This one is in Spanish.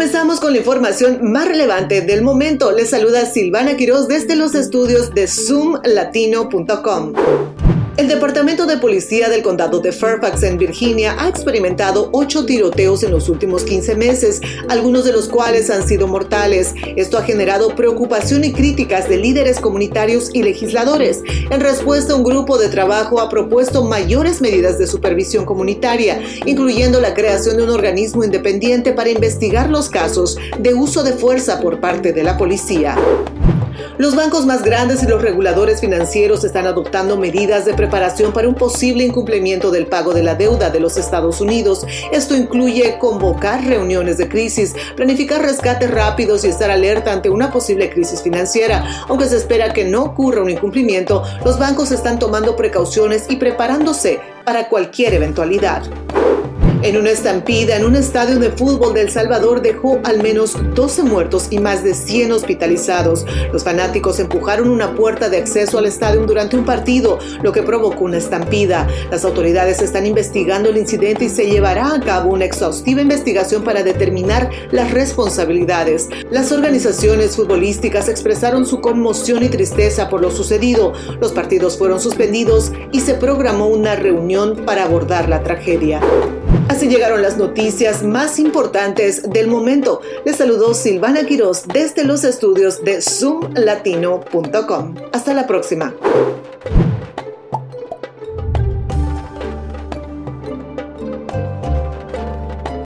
Comenzamos con la información más relevante del momento. Les saluda Silvana Quiroz desde los estudios de zoomlatino.com. El Departamento de Policía del Condado de Fairfax en Virginia ha experimentado ocho tiroteos en los últimos 15 meses, algunos de los cuales han sido mortales. Esto ha generado preocupación y críticas de líderes comunitarios y legisladores. En respuesta, un grupo de trabajo ha propuesto mayores medidas de supervisión comunitaria, incluyendo la creación de un organismo independiente para investigar los casos de uso de fuerza por parte de la policía. Los bancos más grandes y los reguladores financieros están adoptando medidas de preparación para un posible incumplimiento del pago de la deuda de los Estados Unidos. Esto incluye convocar reuniones de crisis, planificar rescates rápidos y estar alerta ante una posible crisis financiera. Aunque se espera que no ocurra un incumplimiento, los bancos están tomando precauciones y preparándose para cualquier eventualidad. En una estampida en un estadio de fútbol de El Salvador dejó al menos 12 muertos y más de 100 hospitalizados. Los fanáticos empujaron una puerta de acceso al estadio durante un partido, lo que provocó una estampida. Las autoridades están investigando el incidente y se llevará a cabo una exhaustiva investigación para determinar las responsabilidades. Las organizaciones futbolísticas expresaron su conmoción y tristeza por lo sucedido. Los partidos fueron suspendidos y se programó una reunión para abordar la tragedia. Así llegaron las noticias más importantes del momento. Les saludó Silvana Quiroz desde los estudios de zoomlatino.com. Hasta la próxima.